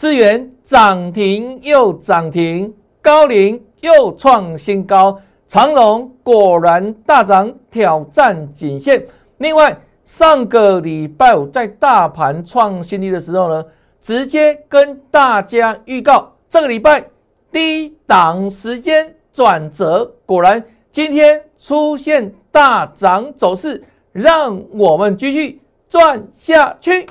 资源涨停又涨停，高龄又创新高，长荣果然大涨挑战颈线。另外，上个礼拜五在大盘创新低的时候呢，直接跟大家预告，这个礼拜低档时间转折，果然今天出现大涨走势，让我们继续赚下去。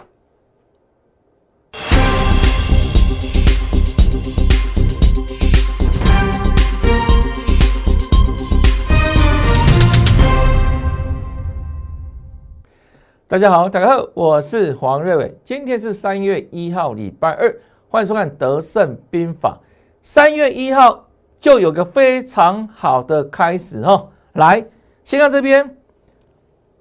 大家好，大家好，我是黄瑞伟。今天是三月一号，礼拜二，欢迎收看《德胜兵法》。三月一号就有个非常好的开始哦。来，先看这边，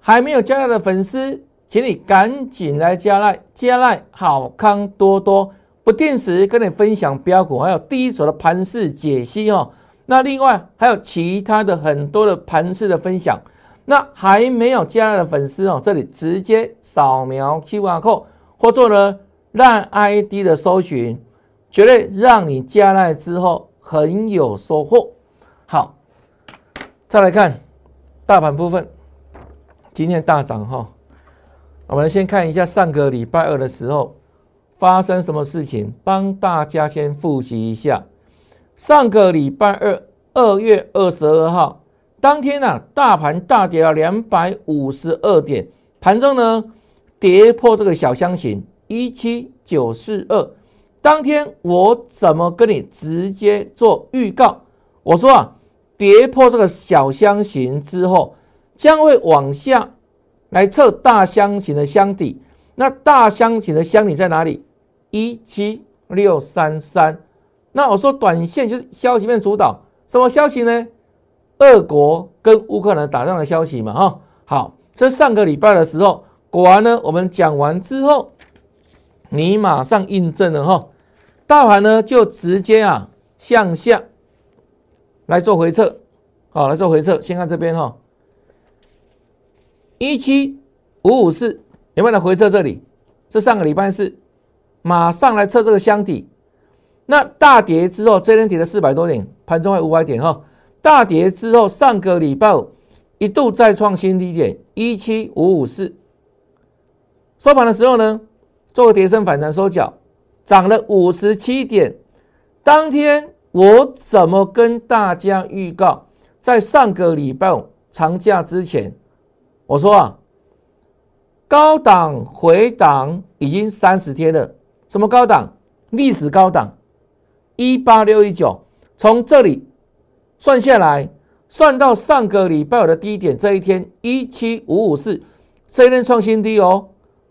还没有加赖的粉丝，请你赶紧来加赖，加赖好康多多，不定时跟你分享标股，还有第一手的盘势解析哦。那另外还有其他的很多的盘势的分享。那还没有加的粉丝哦，这里直接扫描 QR code 或做呢让 ID 的搜寻，绝对让你加来之后很有收获。好，再来看大盘部分，今天大涨哈。我们先看一下上个礼拜二的时候发生什么事情，帮大家先复习一下。上个礼拜二，二月二十二号。当天呢，大盘大跌了两百五十二点，盘中呢跌破这个小箱型一七九四二。当天我怎么跟你直接做预告？我说啊，跌破这个小箱型之后，将会往下来测大箱型的箱底。那大箱型的箱底在哪里？一七六三三。那我说短线就是消息面主导，什么消息呢？俄国跟乌克兰打仗的消息嘛，哈，好，这上个礼拜的时候，果然呢，我们讲完之后，你马上印证了哈，大盘呢就直接啊向下来做回撤，好，来做回撤，先看这边哈，一七五五四有没有来回撤这里？这上个礼拜是马上来测这个箱底，那大跌之后，这天跌了四百多点，盘中还五百点哈。大跌之后，上个礼拜一度再创新低点一七五五四，收盘的时候呢，做个跌升反弹收脚，涨了五十七点。当天我怎么跟大家预告？在上个礼拜长假之前，我说啊，高档回档已经三十天了。什么高档？历史高档一八六一九，从这里。算下来，算到上个礼拜五的低点这一天一七五五四，这一天创新低哦。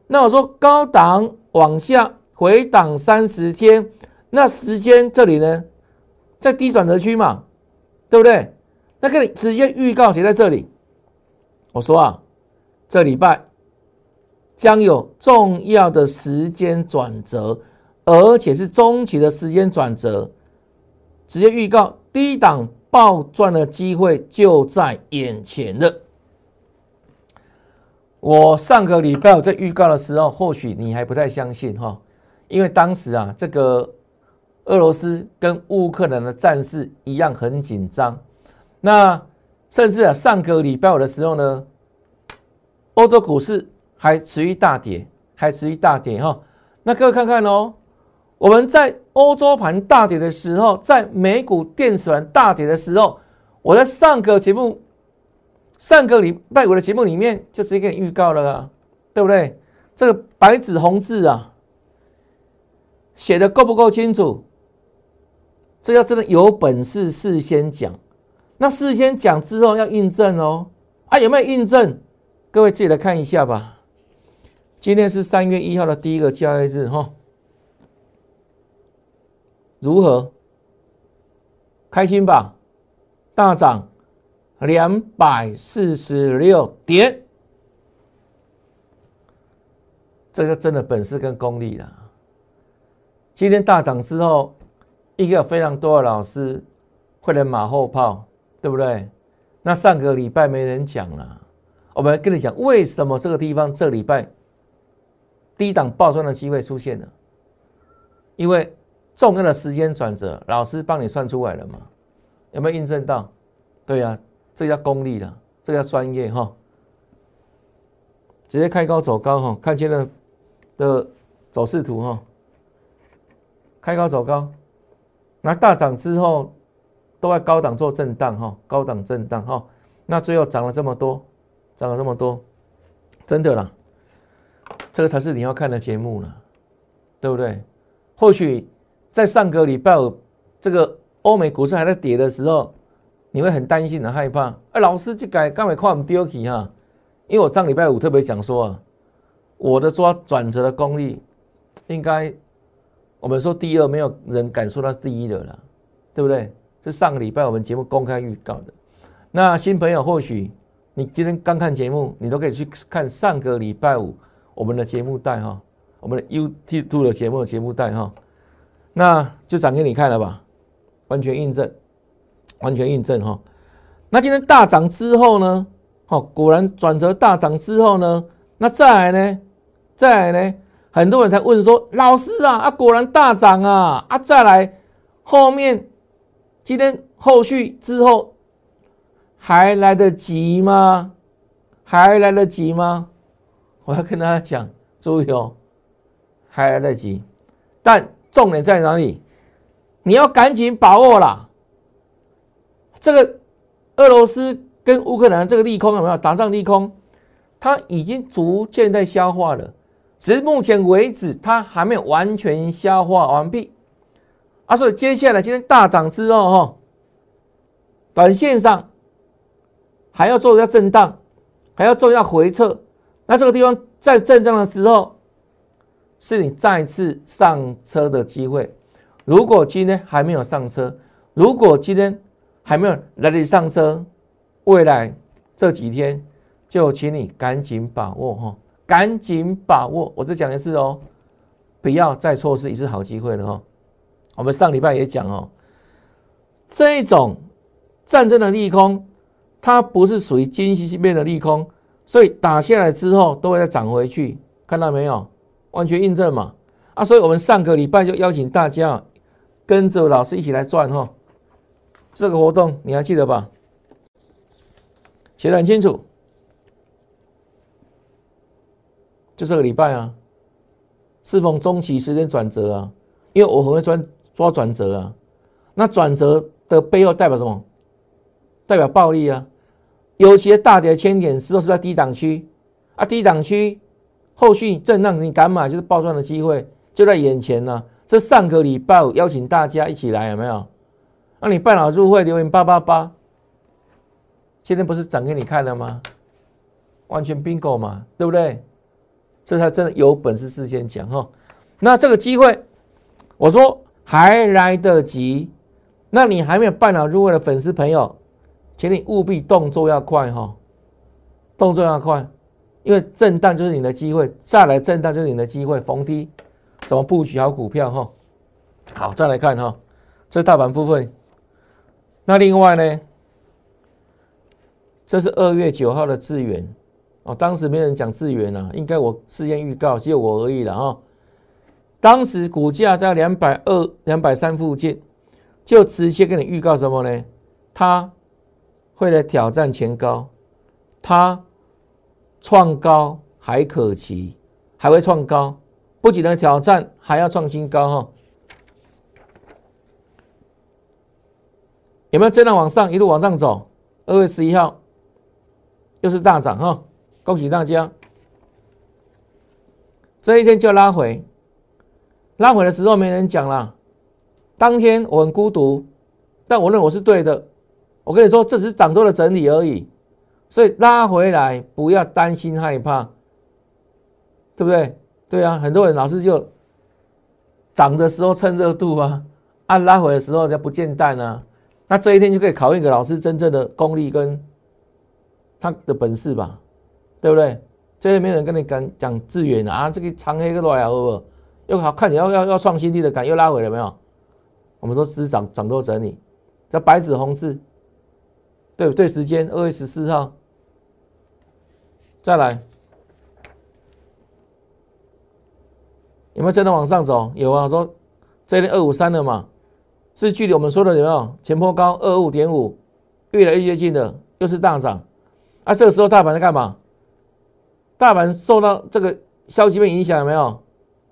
那我说高档往下回档三十天，那时间这里呢，在低转折区嘛，对不对？那可以直接预告写在这里。我说啊，这礼拜将有重要的时间转折，而且是中期的时间转折，直接预告低档。暴赚的机会就在眼前了。我上个礼拜我在预告的时候，或许你还不太相信哈，因为当时啊，这个俄罗斯跟乌克兰的战事一样很紧张。那甚至啊，上个礼拜五的时候呢，欧洲股市还持续大跌，还持续大跌哈。那各位看看哦。我们在欧洲盘大跌的时候，在美股电子盘大跌的时候，我在上个节目、上个礼拜五的节目里面就直接给你预告了啊，对不对？这个白纸红字啊，写的够不够清楚？这要真的有本事事先讲，那事先讲之后要印证哦。啊，有没有印证？各位自己来看一下吧。今天是三月一号的第一个交易日哈。如何？开心吧？大涨两百四十六点，这个真的本事跟功力了。今天大涨之后，一个非常多的老师会来马后炮，对不对？那上个礼拜没人讲了，我们跟你讲为什么这个地方这礼拜低档爆赚的机会出现了。因为重要的时间转折，老师帮你算出来了嘛？有没有印证到？对呀，这叫功力了，这叫专业哈。直接开高走高哈，看今天的走势图哈，开高走高，那大涨之后都在高档做震荡哈，高档震荡哈，那最后涨了这么多，涨了这么多，真的啦，这个才是你要看的节目了，对不对？或许在上个礼拜五这个欧美股市还在跌的时候，你会很担心、很害怕。哎，老师，这改刚才看我们丢起哈，因为我上礼拜五特别讲说啊，我的抓转折的功力，应该我们说第二，没有人敢说他是第一的了，对不对？是上个礼拜我们节目公开预告的。那新朋友或许你今天刚看节目，你都可以去看上个礼拜五我们的节目带哈。我们的 YouTube 的节目节目带哈，那就涨给你看了吧，完全印证，完全印证哈。那今天大涨之后呢，好，果然转折大涨之后呢，那再来呢，再来呢，很多人才问说，老师啊，啊果然大涨啊，啊再来后面今天后续之后还来得及吗？还来得及吗？我要跟大家讲，注意哦。还来得及，但重点在哪里？你要赶紧把握啦！这个俄罗斯跟乌克兰这个利空有没有打仗利空？它已经逐渐在消化了，只是目前为止它还没有完全消化完毕。啊，所以接下来今天大涨之后，哈，短线上还要做一下震荡，还要做一下回撤。那这个地方在震荡的时候。是你再次上车的机会。如果今天还没有上车，如果今天还没有来得及上车，未来这几天就请你赶紧把握哈，赶紧把握。我再讲一次哦，不要再错失一次好机会了哈。我们上礼拜也讲哦，这一种战争的利空，它不是属于经济面的利空，所以打下来之后都会再涨回去，看到没有？完全印证嘛啊！所以我们上个礼拜就邀请大家跟着老师一起来转哈。这个活动你还记得吧？写的很清楚，就这个礼拜啊，适逢中期时间转折啊，因为我很会抓抓转折啊。那转折的背后代表什么？代表暴利啊！尤其大跌千点时候是在低档区啊，低档区。后续震荡，你敢买就是暴赚的机会就在眼前呢。这上个礼拜邀请大家一起来，有没有？那你办好入会留言八八八，今天不是涨给你看了吗？完全 bingo 嘛，对不对？这才真的有本事事先讲哈。那这个机会，我说还来得及。那你还没有办好入会的粉丝朋友，请你务必动作要快哈，动作要快。因为震荡就是你的机会，再来震荡就是你的机会，逢低怎么布局好股票哈？好，再来看哈，这大盘部分。那另外呢，这是二月九号的智源哦，当时没人讲智源啊，应该我事先预告，只有我而已了啊。当时股价在两百二、两百三附近，就直接跟你预告什么呢？它会来挑战前高，它。创高还可期，还会创高，不仅能挑战，还要创新高哈。有没有真的往上一路往上走？二月十一号又是大涨哈，恭喜大家！这一天就拉回，拉回的时候没人讲了。当天我很孤独，但我认为我是对的。我跟你说，这只是涨多的整理而已。所以拉回来不要担心害怕，对不对？对啊，很多人老是就涨的时候趁热度啊，按拉回的时候就不见淡啊。那这一天就可以考验一个老师真正的功力跟他的本事吧，对不对？这些没人跟你讲讲资源啊，这个长黑个来啊，不又好看你要要要创新低的感又拉回了没有？我们说只涨涨多整理，叫白纸红字。对不对，时间二月十四号，再来，有没有真的往上走？有啊，说这天二五三了嘛，是距离我们说的有没有前坡高二五点五越来越接近的，又是大涨。啊，这个时候大盘在干嘛？大盘受到这个消息面影响有没有？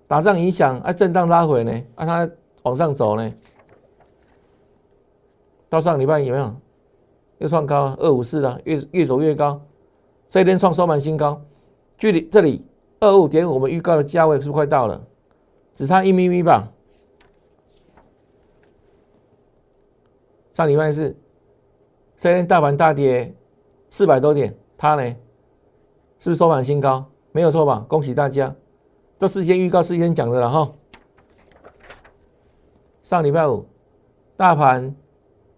打仗影响啊，震荡拉回呢？啊，它往上走呢？到上礼拜有没有又创高二五四了？越越走越高，这一天创收盘新高，距离这里二五点五我们预告的价位是不是快到了？只差一咪咪吧。上礼拜四这一天大盘大跌四百多点，它呢是不是收盘新高？没有错吧？恭喜大家！都事先预告、事先讲的了哈。上礼拜五，大盘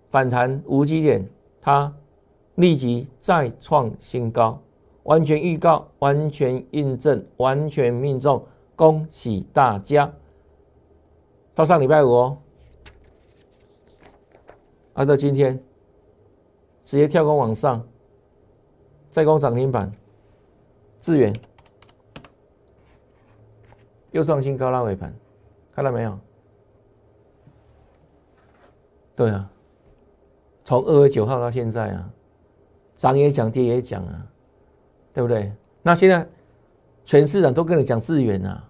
反弹五几点，它立即再创新高，完全预告、完全印证、完全命中，恭喜大家！到上礼拜五哦，啊，到今天直接跳空往上，再攻涨停板，资源。又创新高拉尾盘，看到没有？对啊，从二月九号到现在啊，涨也讲，跌也讲啊，对不对？那现在全市场都跟你讲资源啊，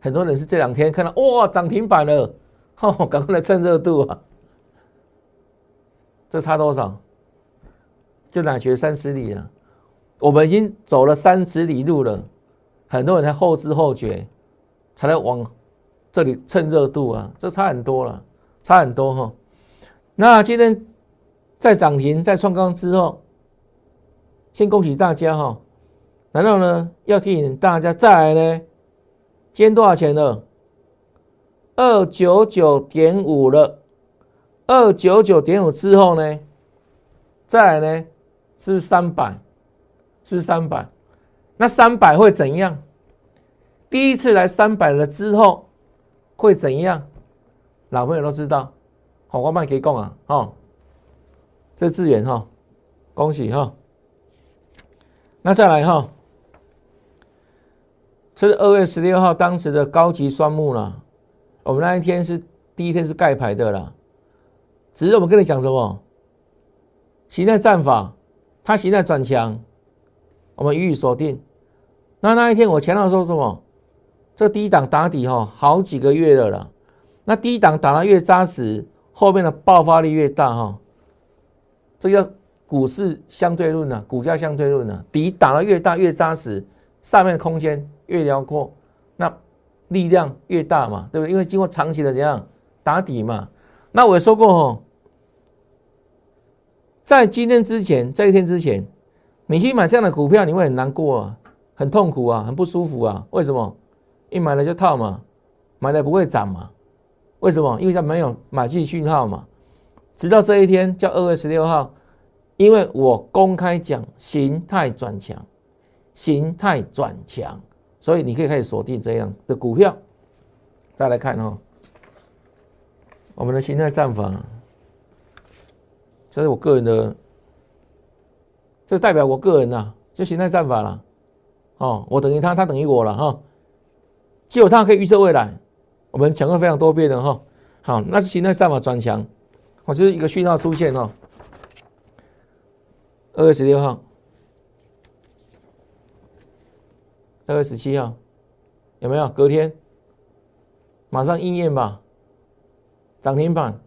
很多人是这两天看到哇涨停板了，哦，赶快来蹭热度啊！这差多少？就哪学三十里啊？我们已经走了三十里路了，很多人才后知后觉。才来往这里蹭热度啊，这差很多了，差很多哈。那今天在涨停、在创高之后，先恭喜大家哈。然后呢，要提醒大家再来呢，今天多少钱了？二九九点五了。二九九点五之后呢，再来呢是三百，是三百。那三百会怎样？第一次来三百了之后会怎样？老朋友都知道，好，我慢可以讲啊，哦，这资源哈，恭喜哈。那再来哈，这是二月十六号当时的高级双木了。我们那一天是第一天是盖牌的啦，只是我们跟你讲什么？形态战法，它形态转强，我们予以锁定。那那一天我前头说什么？这低档打底哈，好几个月了啦。那低档打得越扎实，后面的爆发力越大哈。这叫股市相对论呢，股价相对论呢。底打得越大越扎实，上面的空间越辽阔，那力量越大嘛，对不对？因为经过长期的怎样打底嘛。那我也说过哦，在今天之前，在一天之前，你去买这样的股票，你会很难过啊，很痛苦啊，很不舒服啊。为什么？一买了就套嘛，买了不会涨嘛？为什么？因为它没有买进讯号嘛。直到这一天叫二月十六号，因为我公开讲形态转强，形态转强，所以你可以开始锁定这样的股票。再来看哈，我们的形态战法，这是我个人的，这代表我个人呐，就形态战法了。哦，我等于他，他等于我了哈。只有他可以预测未来，我们讲过非常多遍的哈。好，那是形态战法转强，我就是一个讯号出现哦。二月十六号，二月十七号，有没有？隔天马上应验吧，涨停板。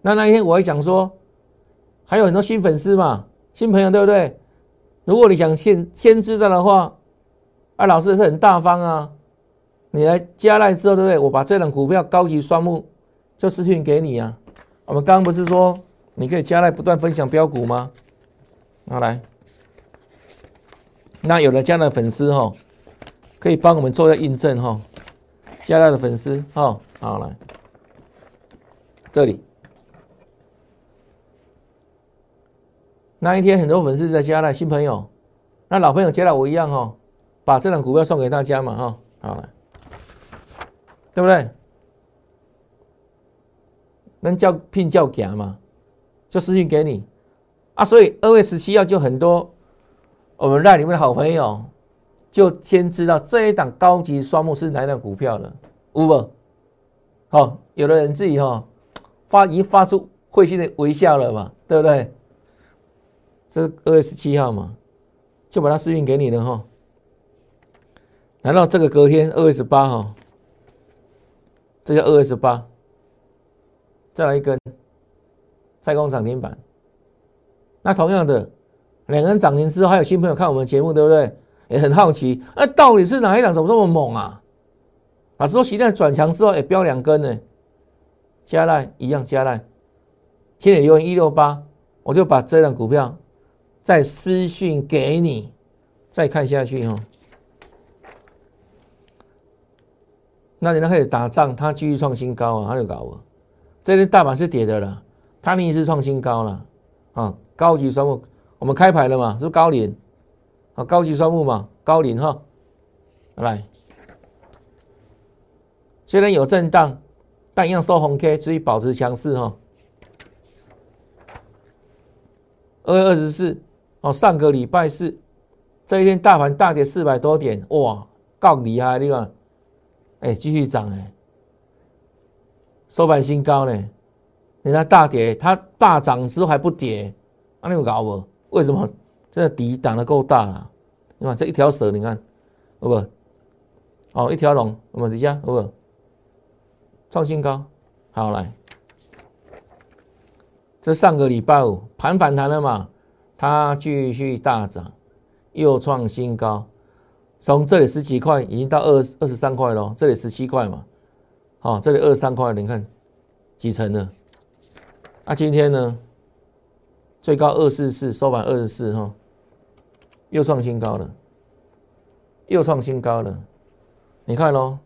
那那一天我还讲说，还有很多新粉丝嘛，新朋友对不对？如果你想先先知道的话。啊，老师是很大方啊！你来加来之后，对不对？我把这档股票高级双木就私讯给你啊。我们刚刚不是说你可以加来不断分享标股吗？拿来，那有了加来的粉丝哈，可以帮我们做一下印证哈。加来的粉丝哈，好来，这里那一天很多粉丝在加来新朋友，那老朋友加来我一样哈。把这档股票送给大家嘛，哈，好了，对不对？能叫聘叫假嘛？就私信给你啊。所以二月十七号就很多我们赖里面的好朋友就先知道这一档高级双木是哪一档股票了，有不？好，有的人自己哈发已经发出会心的微笑了嘛，对不对？这是二月十七号嘛，就把它私信给你了哈。难道这个隔天二月十八号，这叫二月十八？再来一根再攻涨停板。那同样的，两根涨停之后，还有新朋友看我们节目，对不对？也很好奇，那到底是哪一档怎么这么猛啊？老师说，习在转强之后，也飙两根呢。加赖一样，加赖，千点留言一六八，我就把这档股票再私讯给你，再看下去哈。那人家开始打仗，它继续创新高啊，他就搞啊。这天大盘是跌的了，它逆势创新高了啊。高级双木，我们开牌了嘛？是不是高领啊？高级双木嘛，高领哈。来，虽然有震荡，但一样收红 K，注意保持强势哈。二月二十四哦，上个礼拜四这一天大盘大跌四百多点，哇，够厉害的地方。哎，继续涨哎，收盘新高呢。人家大跌，它大涨之后还不跌，那你有搞不？为什么？这底挡的够大了。你看这一条蛇，你看，好不？哦，一条龙，我们底下好不？创新高，好来。这上个礼拜五盘反弹了嘛？它继续大涨，又创新高。从这里十几块已经到二二十三块了，这里十七块嘛，好，这里二三块，你看几成了？那今天呢？最高二四四，收盘二十四哈，又创新高了，又创新高了，你看喽，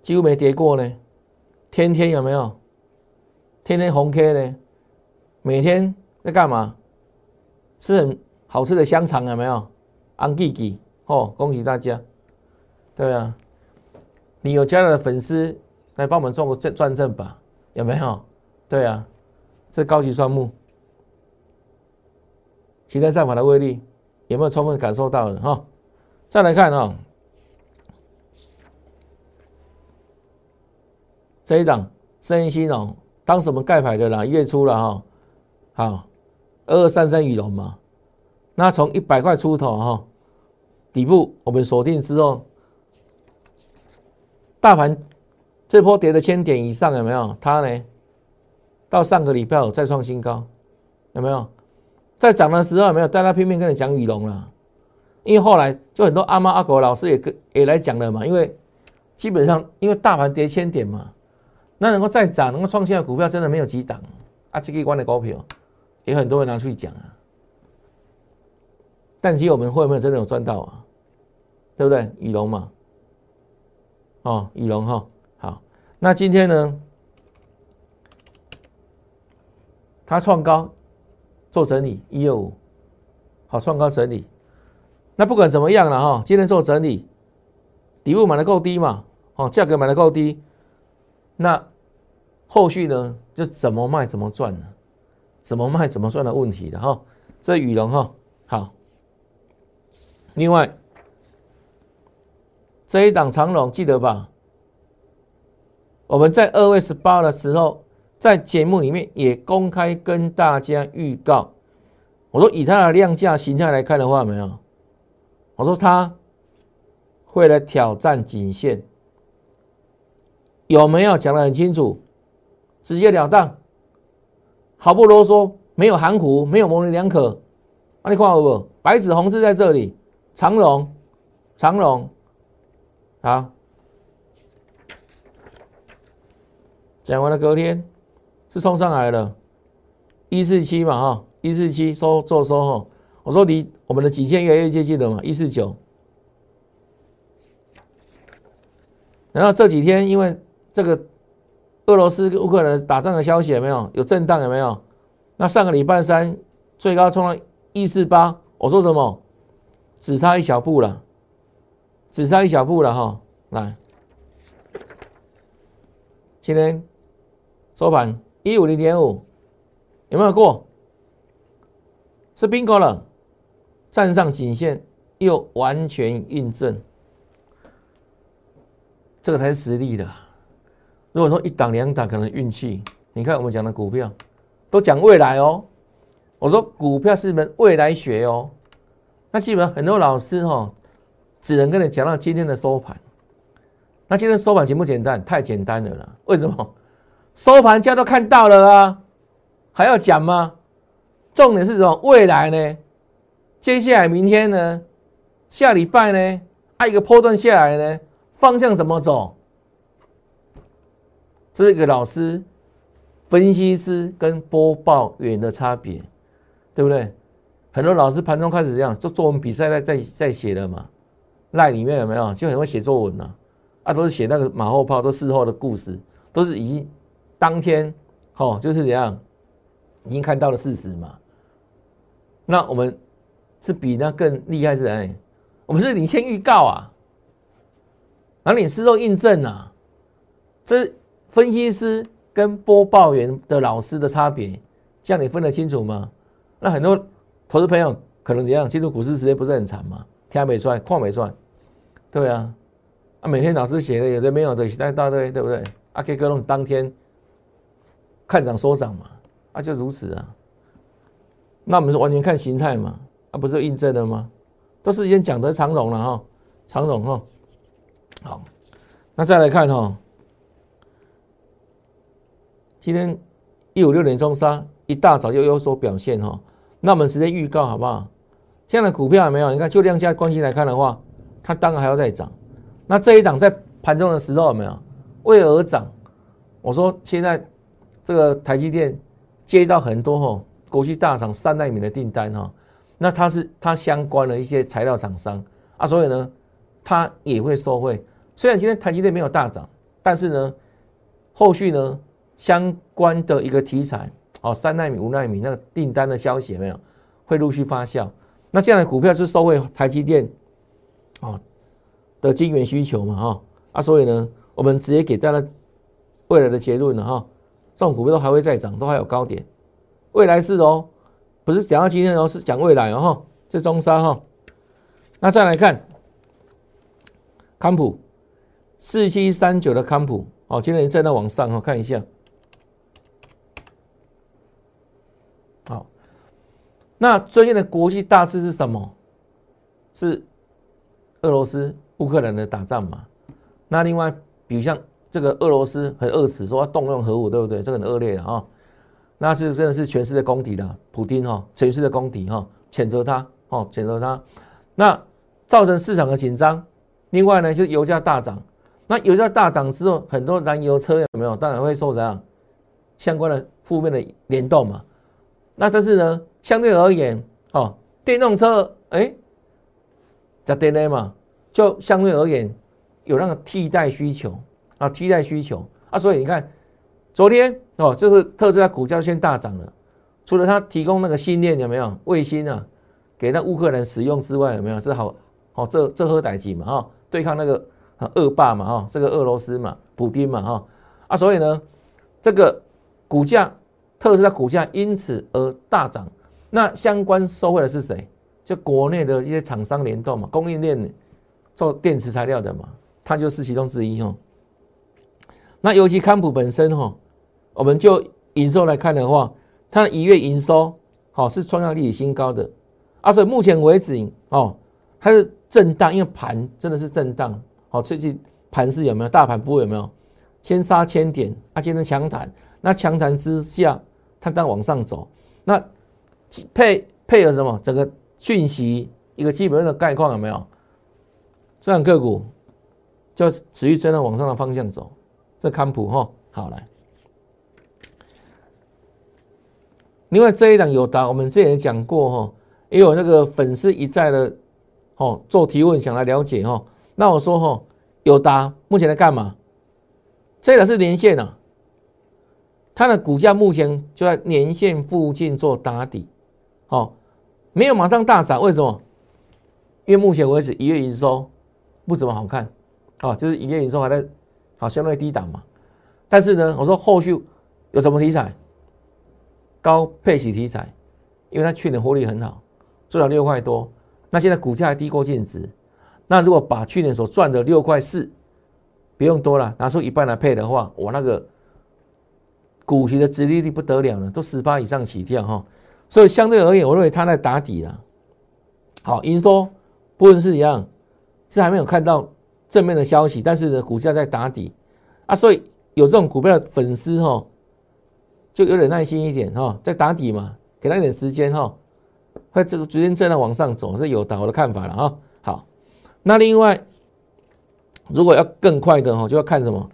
几乎没跌过呢，天天有没有？天天红 K 呢？每天在干嘛？吃很好吃的香肠有没有？安吉吉。哦，恭喜大家！对啊，你有加了的粉丝来帮我们做个证转正吧？有没有？对啊，这高级双木，期待上法的威力有没有充分感受到了？哈，再来看啊，这一档声音新哦，当时我们盖牌的啦，月初了哈，好，二二三三羽龙嘛，那从一百块出头哈。底部我们锁定之后，大盘这波跌了千点以上，有没有？它呢？到上个礼拜再创新高，有没有？在涨的时候有没有？大家拼命跟你讲羽龙了，因为后来就很多阿猫阿狗老师也跟也来讲了嘛。因为基本上因为大盘跌千点嘛，那能够再涨，能够创新的股票真的没有几档啊。这个关的股票也很多人拿出去讲啊。但其实我们会不会真的有赚到啊？对不对？羽龙嘛，哦，羽龙哈，那今天呢，它创高做整理，一二五，好，创高整理。那不管怎么样了哈，今天做整理，底部买的够低嘛，哦，价格买的够低，那后续呢就怎么卖怎么赚呢？怎么卖怎么赚的问题的哈。这羽龙哈。好，另外这一档长龙记得吧？我们在二月十八的时候，在节目里面也公开跟大家预告，我说以它的量价形态来看的话，没有，我说它会来挑战颈线，有没有讲的很清楚，直截了当，毫不啰嗦，没有含糊，没有模棱两可。啊，你看好不？白纸红字在这里，长龙，长龙，啊。讲完了，隔天是冲上来了，一四七嘛，哈，一四七收做收哈。我说离我们的极限越来越接近了嘛，一四九。然后这几天因为这个俄罗斯跟乌克兰打仗的消息有没有？有震荡有没有？那上个礼拜三最高冲了。一四八，我说什么？只差一小步了，只差一小步了哈！来，今天收盘一五零点五，有没有过？是 bingo 了，站上颈线又完全印证，这个才是实力的。如果说一档两档可能运气，你看我们讲的股票都讲未来哦。我说股票是门未来学哦。那基本上很多老师哈，只能跟你讲到今天的收盘。那今天收盘简不简单？太简单了啦。为什么？收盘价都看到了啊，还要讲吗？重点是什么？未来呢？接下来明天呢？下礼拜呢？按一个波段下来呢？方向怎么走？这是一个老师、分析师跟播报员的差别，对不对？很多老师盘中开始这样做作文比赛在在在写的嘛，赖里面有没有？就很会写作文呢，啊，都是写那个马后炮，都事后的故事，都是已经当天哦，就是怎样，已经看到了事实嘛。那我们是比那更厉害是谁？我们是领先预告啊，然后你事后印证啊，这分析师跟播报员的老师的差别，这样你分得清楚吗？那很多。投资朋友可能怎样？进入股市时间不是很长嘛？天没赚，矿没赚，对啊，啊，每天老师写的有的没有的写一大堆，对不对？啊，K 哥龙当天看涨说涨嘛，啊，就如此啊。那我们是完全看形态嘛？啊，不是印证了吗？都是先讲的长荣了哈，长荣哈。好，那再来看哈，今天一五六点钟杀，一大早就有所表现哈。那我们直接预告好不好？这样的股票有没有？你看，就量价关系来看的话，它当然还要再涨。那这一档在盘中的时候有没有为而涨？我说现在这个台积电接到很多哈国际大厂三纳米的订单哈，那它是它相关的一些材料厂商啊，所以呢，它也会受惠。虽然今天台积电没有大涨，但是呢，后续呢相关的一个题材。哦，三纳米、五纳米那个订单的消息有没有会陆续发酵？那这样的股票是收回台积电哦的晶圆需求嘛？哈啊，所以呢，我们直接给大家未来的结论了哈。这种股票都还会再涨，都还有高点，未来是哦，不是讲到今天哦，是讲未来哦哈。这中沙哈，那再来看康普四七三九的康普哦，今天在那往上哈，看一下。好那最近的国际大事是什么？是俄罗斯乌克兰的打仗嘛？那另外，比如像这个俄罗斯很恶死，说要动用核武，对不对？这个很恶劣的啊。那是真的是全世界公敌的，普京哈，全世界公敌哈，谴责他哦，谴责他。那造成市场的紧张。另外呢，就是油价大涨。那油价大涨之后，很多燃油车有没有？当然会受怎样相关的负面的联动嘛。那但是呢？相对而言，哦，电动车，哎，在电内嘛，就相对而言有那个替代需求啊，替代需求啊，所以你看，昨天哦，就是特斯拉股价先大涨了，除了它提供那个芯片有没有卫星啊，给那乌克兰使用之外，有没有？这好，好这这喝歹机嘛，哈，对抗那个恶霸嘛，哈，这个俄罗斯嘛，普丁嘛，哈，啊，所以呢，这个股价特斯拉股价因此而大涨。那相关收惠的是谁？就国内的一些厂商联动嘛，供应链做电池材料的嘛，它就是其中之一哦。那尤其康普本身哈，我们就营收来看的话，它一月营收好是创下历史新高。的，啊，所以目前为止哦，它是震荡，因为盘真的是震荡。好，最近盘势有没有大盘波有没有？先杀千点，啊，今天强弹，那强弹之下，它当往上走，那。配配合什么？整个讯息一个基本的概况有没有？这样个股就持续在那往上的方向走。这康普哈，好来。另外这一档有答，我们之前讲过哈，也有那个粉丝一再的哦做提问，想来了解哈。那我说哈，有答目前在干嘛？这个是连线啊，它的股价目前就在年线附近做打底。哦，没有马上大涨，为什么？因为目前为止一月营收不怎么好看，哦，就是一月营收还在好相对低档嘛。但是呢，我说后续有什么题材？高配息题材，因为它去年获利很好，做到六块多，那现在股价还低过净值，那如果把去年所赚的六块四不用多了，拿出一半来配的话，我那个股息的殖利率不得了了，都十八以上起跳哈。所以相对而言，我认为它在打底了。好，营收不论是一样，是还没有看到正面的消息，但是呢，股价在打底啊，所以有这种股票的粉丝哈，就有点耐心一点哈，在打底嘛，给他一点时间哈，会这个逐渐正在往上走，是有的我的看法了啊。好，那另外。如果要更快的哈，就要看什么？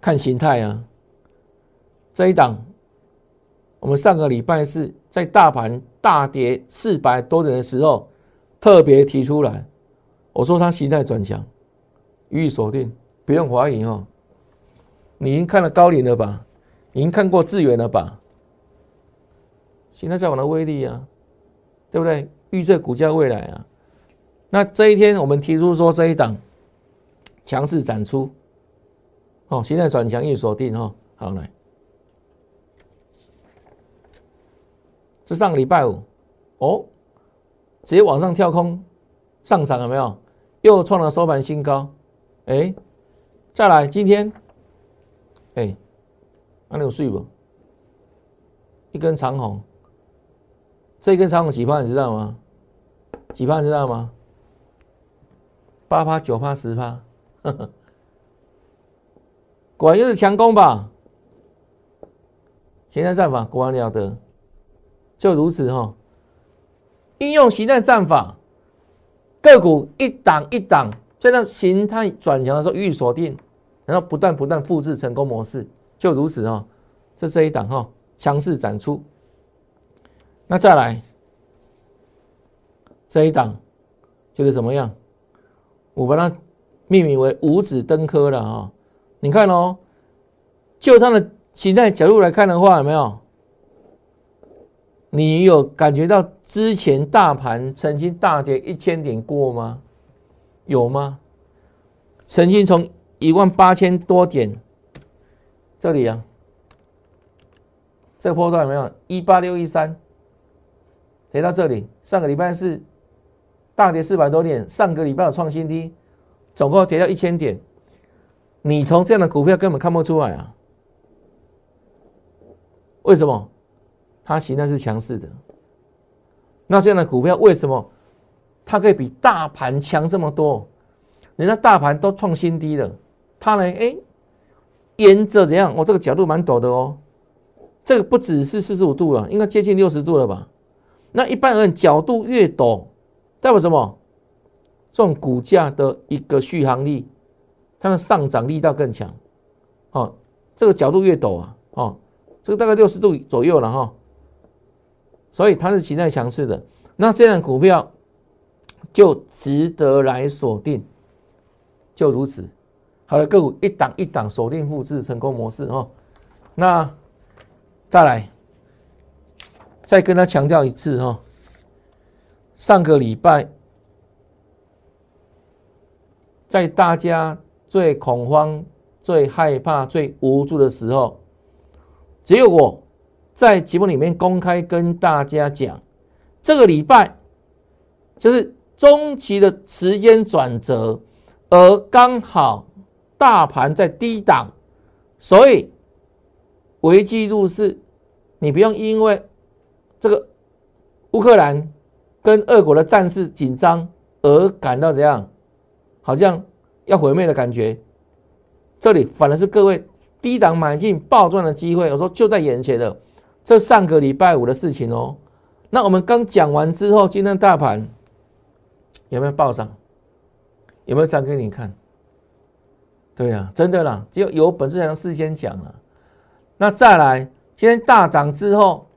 看形态啊。这一档，我们上个礼拜是在大盘大跌四百多点的时候，特别提出来，我说它形态转强，予以锁定，不用怀疑哈。你已经看了高领了吧？已经看过智远了吧？形态在往的威力啊，对不对？预测股价未来啊。那这一天我们提出说这一档。强势展出，哦，现在转强易锁定哈，好来，这上个礼拜五，哦，直接往上跳空上涨有没有？又创了收盘新高，哎，再来今天，哎，那你有睡不？一根长红，这根长红几趴你知道吗？几趴你知道吗？八趴、九趴、十趴。果然又是强攻吧？形态战法果然了得，就如此哈。应用形态战法，个股一档一档，在那形态转强的时候予以锁定，然后不断不断复制成功模式，就如此哦。这这一档哈，强势展出。那再来这一档就是怎么样？我把它。命名为五指登科了啊！你看哦，就它的形态角度来看的话，有没有？你有感觉到之前大盘曾经大跌一千点过吗？有吗？曾经从一万八千多点这里啊，这个波段有没有？一八六一三跌到这里，上个礼拜是大跌四百多点，上个礼拜有创新低。总共跌到一千点，你从这样的股票根本看不出来啊？为什么？它形态是强势的。那这样的股票为什么它可以比大盘强这么多？人家大盘都创新低了，它呢？哎，沿着怎样？我这个角度蛮陡的哦，这个不只是四十五度了，应该接近六十度了吧？那一般人角度越陡，代表什么？这种股价的一个续航力，它的上涨力道更强，哦，这个角度越陡啊，哦，这个大概六十度左右了哈，所以它是形态强势的，那这样股票就值得来锁定，就如此，好了，个股一档一档锁定复制成功模式哦，那再来，再跟他强调一次哦，上个礼拜。在大家最恐慌、最害怕、最无助的时候，只有我在节目里面公开跟大家讲，这个礼拜就是中期的时间转折，而刚好大盘在低档，所以危机入市，你不用因为这个乌克兰跟俄国的战事紧张而感到怎样。好像要毁灭的感觉，这里反而是各位低档买进暴赚的机会。我说就在眼前的，这上个礼拜五的事情哦。那我们刚讲完之后，今天大盘有没有暴涨？有没有涨给你看？对呀，真的啦，只有有本事才能事先讲了。那再来，今天大涨之后，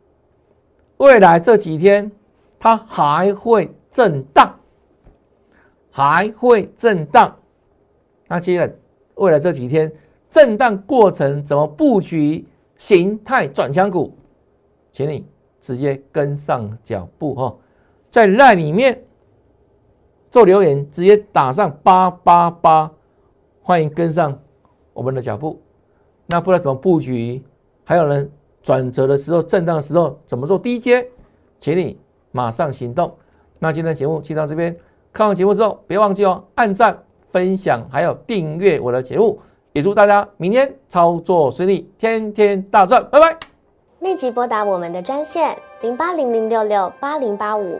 未来这几天它还会震荡。还会震荡，那接着未来这几天震荡过程怎么布局形态转强股，请你直接跟上脚步哈，在赖里面做留言，直接打上八八八，欢迎跟上我们的脚步。那不知道怎么布局，还有人转折的时候、震荡的时候怎么做低阶，请你马上行动。那今天节目就到这边。看完节目之后，别忘记哦，按赞、分享，还有订阅我的节目。也祝大家明天操作顺利，天天大赚，拜拜。立即拨打我们的专线零八零零六六八零八五